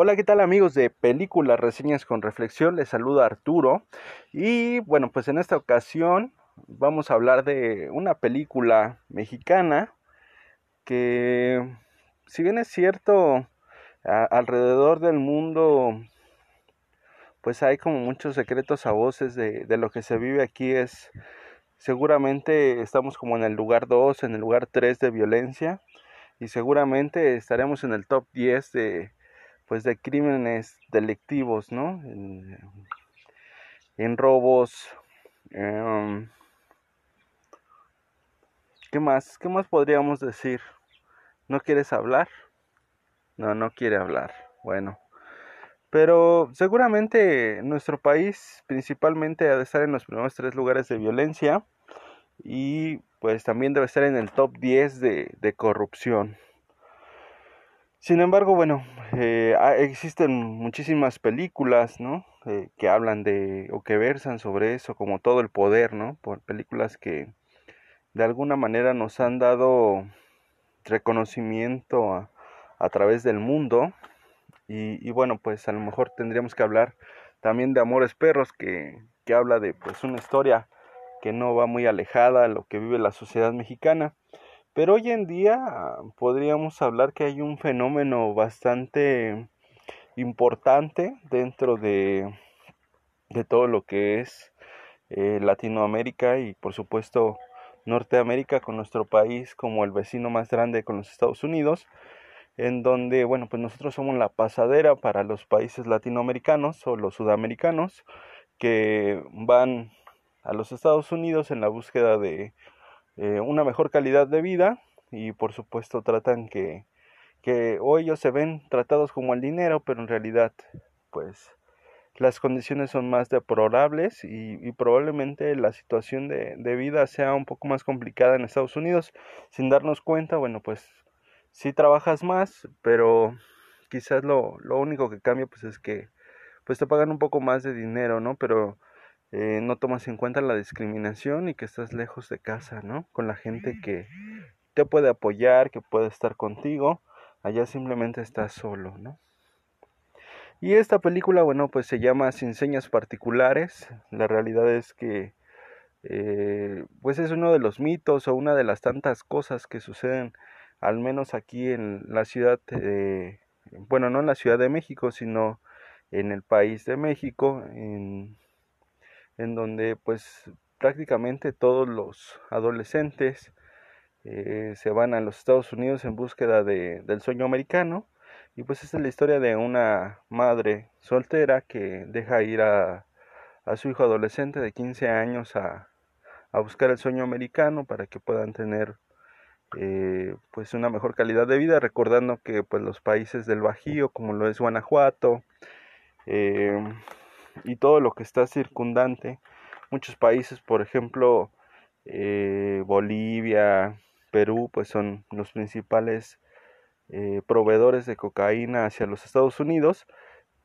Hola, ¿qué tal amigos de Películas Reseñas con Reflexión? Les saluda Arturo y bueno, pues en esta ocasión vamos a hablar de una película mexicana que si bien es cierto alrededor del mundo pues hay como muchos secretos a voces de, de lo que se vive aquí es seguramente estamos como en el lugar 2, en el lugar 3 de violencia y seguramente estaremos en el top 10 de pues de crímenes delictivos, ¿no? En, robos. Em, ¿Qué más? ¿Qué más podríamos decir? ¿No quieres hablar? No, no quiere hablar. Bueno. Pero seguramente nuestro país principalmente ha de estar en los primeros tres lugares de violencia y pues también debe estar en el top 10 de, de corrupción. Sin embargo, bueno, eh, existen muchísimas películas, ¿no? Eh, que hablan de o que versan sobre eso, como todo el poder, ¿no? Por películas que de alguna manera nos han dado reconocimiento a, a través del mundo. Y, y, bueno, pues a lo mejor tendríamos que hablar también de Amores Perros, que, que habla de pues una historia que no va muy alejada a lo que vive la sociedad mexicana. Pero hoy en día podríamos hablar que hay un fenómeno bastante importante dentro de, de todo lo que es eh, Latinoamérica y por supuesto Norteamérica con nuestro país como el vecino más grande con los Estados Unidos, en donde, bueno, pues nosotros somos la pasadera para los países latinoamericanos o los sudamericanos que van a los Estados Unidos en la búsqueda de eh, una mejor calidad de vida y por supuesto tratan que, que o ellos se ven tratados como el dinero, pero en realidad pues las condiciones son más deplorables y, y probablemente la situación de, de, vida sea un poco más complicada en Estados Unidos sin darnos cuenta, bueno pues sí trabajas más, pero quizás lo, lo único que cambia pues es que pues te pagan un poco más de dinero, ¿no? Pero eh, no tomas en cuenta la discriminación y que estás lejos de casa, ¿no? Con la gente que te puede apoyar, que puede estar contigo, allá simplemente estás solo, ¿no? Y esta película, bueno, pues se llama Sin señas particulares. La realidad es que, eh, pues es uno de los mitos o una de las tantas cosas que suceden, al menos aquí en la ciudad, bueno, no en la Ciudad de México, sino en el país de México, en en donde pues prácticamente todos los adolescentes eh, se van a los Estados Unidos en búsqueda de, del sueño americano y pues esta es la historia de una madre soltera que deja ir a, a su hijo adolescente de 15 años a, a, buscar el sueño americano para que puedan tener eh, pues una mejor calidad de vida recordando que pues los países del Bajío como lo es Guanajuato eh, y todo lo que está circundante. Muchos países, por ejemplo, eh, Bolivia, Perú, pues son los principales eh, proveedores de cocaína hacia los Estados Unidos.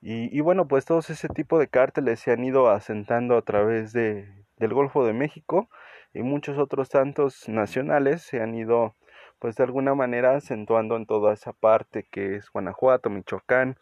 Y, y, bueno, pues todos ese tipo de cárteles se han ido asentando a través de, del Golfo de México y muchos otros tantos nacionales se han ido pues de alguna manera acentuando en toda esa parte que es Guanajuato, Michoacán,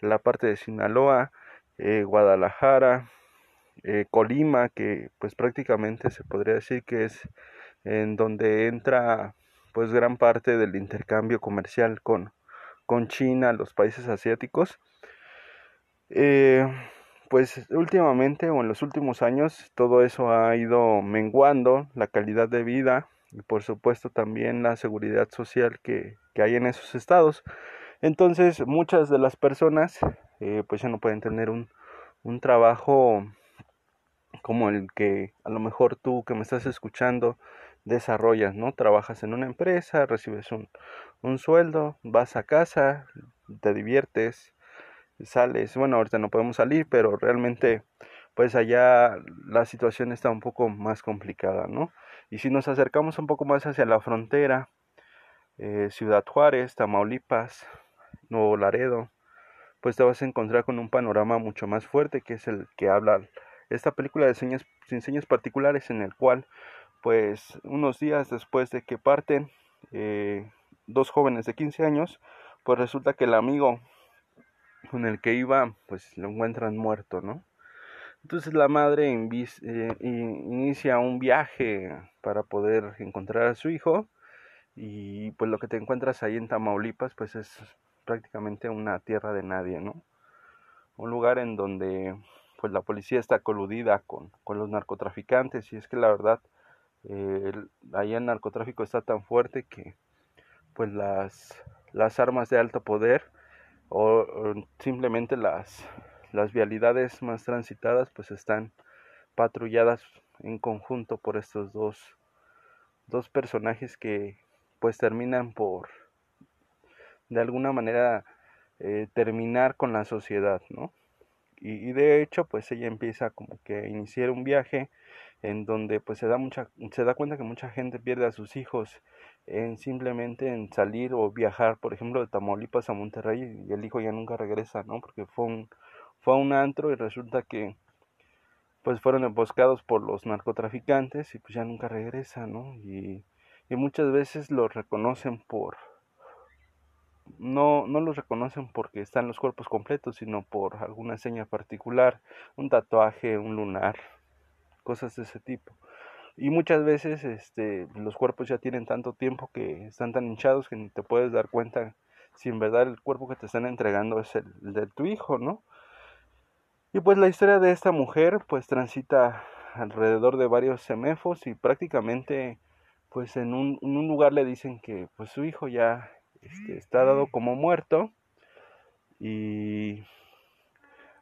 la parte de Sinaloa, eh, Guadalajara, eh, Colima, que pues prácticamente se podría decir que es en donde entra pues gran parte del intercambio comercial con, con China, los países asiáticos. Eh, pues últimamente o en los últimos años todo eso ha ido menguando la calidad de vida y por supuesto también la seguridad social que, que hay en esos estados. Entonces muchas de las personas eh, pues ya no pueden tener un, un trabajo como el que a lo mejor tú que me estás escuchando desarrollas, ¿no? Trabajas en una empresa, recibes un, un sueldo, vas a casa, te diviertes, sales, bueno, ahorita no podemos salir, pero realmente pues allá la situación está un poco más complicada, ¿no? Y si nos acercamos un poco más hacia la frontera, eh, Ciudad Juárez, Tamaulipas, Nuevo Laredo, pues te vas a encontrar con un panorama mucho más fuerte que es el que habla esta película de señas, sin señas particulares en el cual pues unos días después de que parten eh, dos jóvenes de 15 años pues resulta que el amigo con el que iba, pues lo encuentran muerto, ¿no? Entonces la madre eh, inicia un viaje para poder encontrar a su hijo y pues lo que te encuentras ahí en Tamaulipas pues es prácticamente una tierra de nadie, ¿no? Un lugar en donde pues la policía está coludida con, con los narcotraficantes y es que la verdad eh, el narcotráfico está tan fuerte que pues las, las armas de alto poder o, simplemente las, las vialidades más transitadas pues están patrulladas en conjunto por estos dos, dos personajes que pues terminan por de alguna manera eh, terminar con la sociedad, ¿no? Y, de hecho pues ella empieza como que a iniciar un viaje en donde pues se da mucha se da cuenta que mucha gente pierde a sus hijos en simplemente en salir o viajar por ejemplo de Tamaulipas a Monterrey y el hijo ya nunca regresa no porque fue un fue un antro y resulta que pues fueron emboscados por los narcotraficantes y pues ya nunca regresa no y, y muchas veces los reconocen por no, no los reconocen porque están los cuerpos completos, sino por alguna seña particular, un tatuaje, un lunar, cosas de ese tipo. Y muchas veces este, los cuerpos ya tienen tanto tiempo que están tan hinchados que ni te puedes dar cuenta si en verdad el cuerpo que te están entregando es el, de tu hijo, ¿no? Y pues la historia de esta mujer pues transita alrededor de varios semefos y prácticamente pues en un, en un lugar le dicen que pues su hijo ya este, está dado como muerto y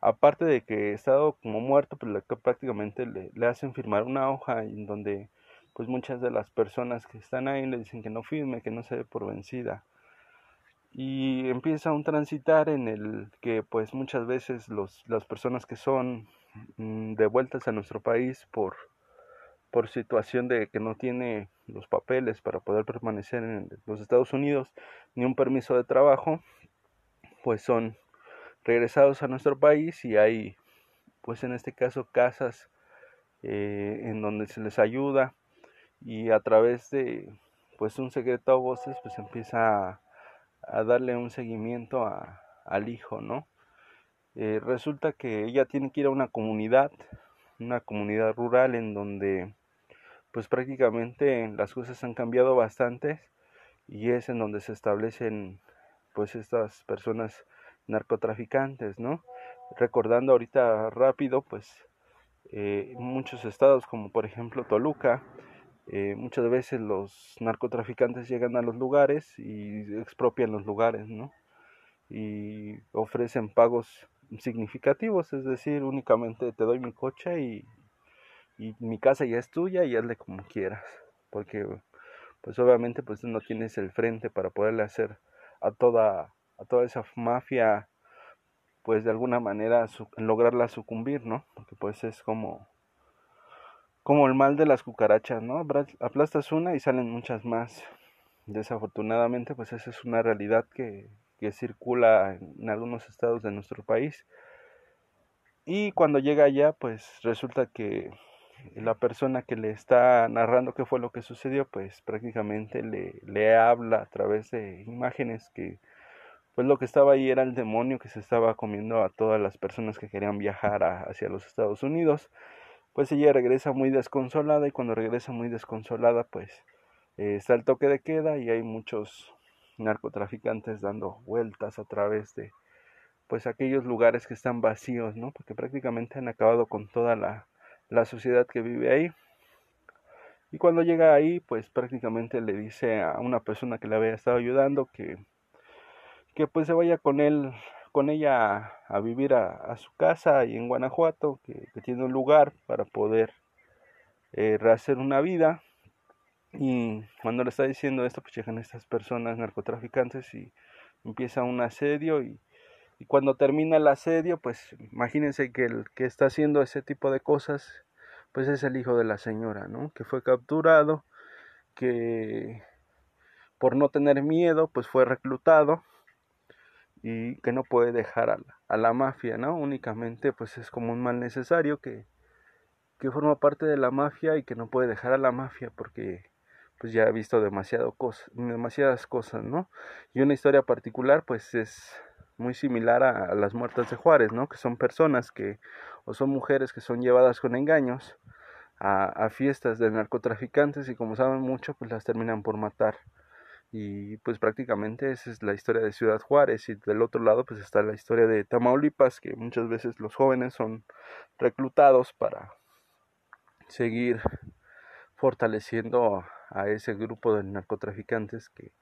aparte de que está dado como muerto, pues prácticamente le, hacen firmar una hoja en donde pues muchas de las personas que están ahí le dicen que no firme, que no se dé por vencida. Y empieza un transitar en el que pues muchas veces los, las personas que son mm, devueltas a nuestro país por, por situación de que no tiene los papeles para poder permanecer en los Estados Unidos ni un permiso de trabajo, pues son regresados a nuestro país y hay, pues en este caso, casas eh, en donde se les ayuda y a través de, pues un secreto a voces, pues empieza a, darle un seguimiento a, al hijo, ¿no? Eh, resulta que ella tiene que ir a una comunidad, una comunidad rural en donde pues prácticamente las cosas han cambiado bastante y es en donde se establecen pues estas personas narcotraficantes, ¿no? Recordando ahorita rápido, pues eh, muchos estados como por ejemplo Toluca, eh, muchas veces los narcotraficantes llegan a los lugares y expropian los lugares, ¿no? Y ofrecen pagos significativos, es decir, únicamente te doy mi coche y, y mi casa ya es tuya y hazle como quieras, porque pues obviamente pues no tienes el frente para poderle hacer a toda a toda esa mafia pues de alguna manera lograrla sucumbir, ¿no? Porque pues es como como el mal de las cucarachas, ¿no? Aplastas una y salen muchas más. Desafortunadamente, pues esa es una realidad que, que circula en algunos estados de nuestro país. Y cuando llega allá, pues resulta que la persona que le está narrando qué fue lo que sucedió, pues prácticamente le, le habla a través de imágenes que pues lo que estaba ahí era el demonio que se estaba comiendo a todas las personas que querían viajar hacia los Estados Unidos. Pues ella regresa muy desconsolada y cuando regresa muy desconsolada pues eh, está el toque de queda y hay muchos narcotraficantes dando vueltas a través de pues aquellos lugares que están vacíos, ¿no? Porque prácticamente han acabado con toda la, la sociedad que vive ahí. Y cuando llega ahí, pues prácticamente le dice a una persona que le había estado ayudando que que pues se vaya con él, con ella a, vivir a, su casa y en Guanajuato, que, tiene un lugar para poder eh, rehacer una vida. Y cuando le está diciendo esto, pues llegan estas personas narcotraficantes y empieza un asedio y, y cuando termina el asedio, pues imagínense que el que está haciendo ese tipo de cosas, pues es el hijo de la señora, ¿no? Que fue capturado, que por no tener miedo, pues fue reclutado y que no puede dejar a la, mafia, ¿no? Únicamente pues es como un mal necesario que, que forma parte de la mafia y que no puede dejar a la mafia porque pues ya ha visto demasiado demasiadas cosas, ¿no? Y una historia particular pues es muy similar a, las muertas de Juárez, ¿no? Que son personas que, o son mujeres que son llevadas con engaños a, a fiestas de narcotraficantes y como saben mucho, pues las terminan por matar. Y pues prácticamente esa es la historia de Ciudad Juárez y del otro lado pues está la historia de Tamaulipas, que muchas veces los jóvenes son reclutados para seguir fortaleciendo a ese grupo de narcotraficantes que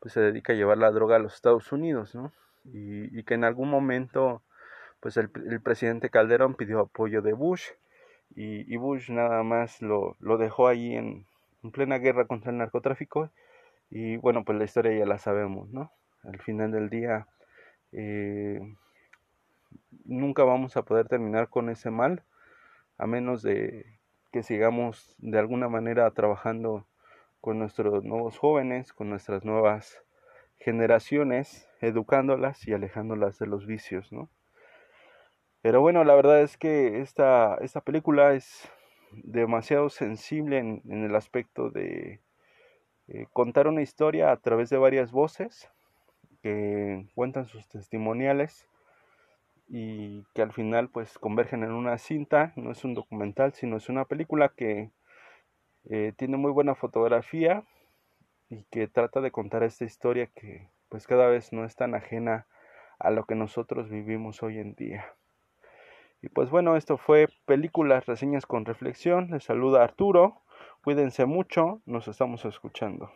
pues se dedica a llevar la droga a los Estados Unidos, ¿no? Y, que en algún momento pues el, presidente Calderón pidió apoyo de Bush y, Bush nada más lo, lo dejó ahí en, plena guerra contra el narcotráfico y bueno pues la historia ya la sabemos, ¿no? Al final del día eh, nunca vamos a poder terminar con ese mal a menos de que sigamos de alguna manera trabajando con nuestros nuevos jóvenes, con nuestras nuevas generaciones, educándolas y alejándolas de los vicios, ¿no? Pero bueno, la verdad es que esta, esta película es demasiado sensible en, el aspecto de eh, contar una historia a través de varias voces que cuentan sus testimoniales y que al final pues convergen en una cinta, no es un documental, sino es una película que eh, tiene muy buena fotografía y que trata de contar esta historia que pues cada vez no es tan ajena a lo que nosotros vivimos hoy en día. Y pues bueno, esto fue Películas, Reseñas con Reflexión. Les saluda Arturo. Cuídense mucho, nos estamos escuchando.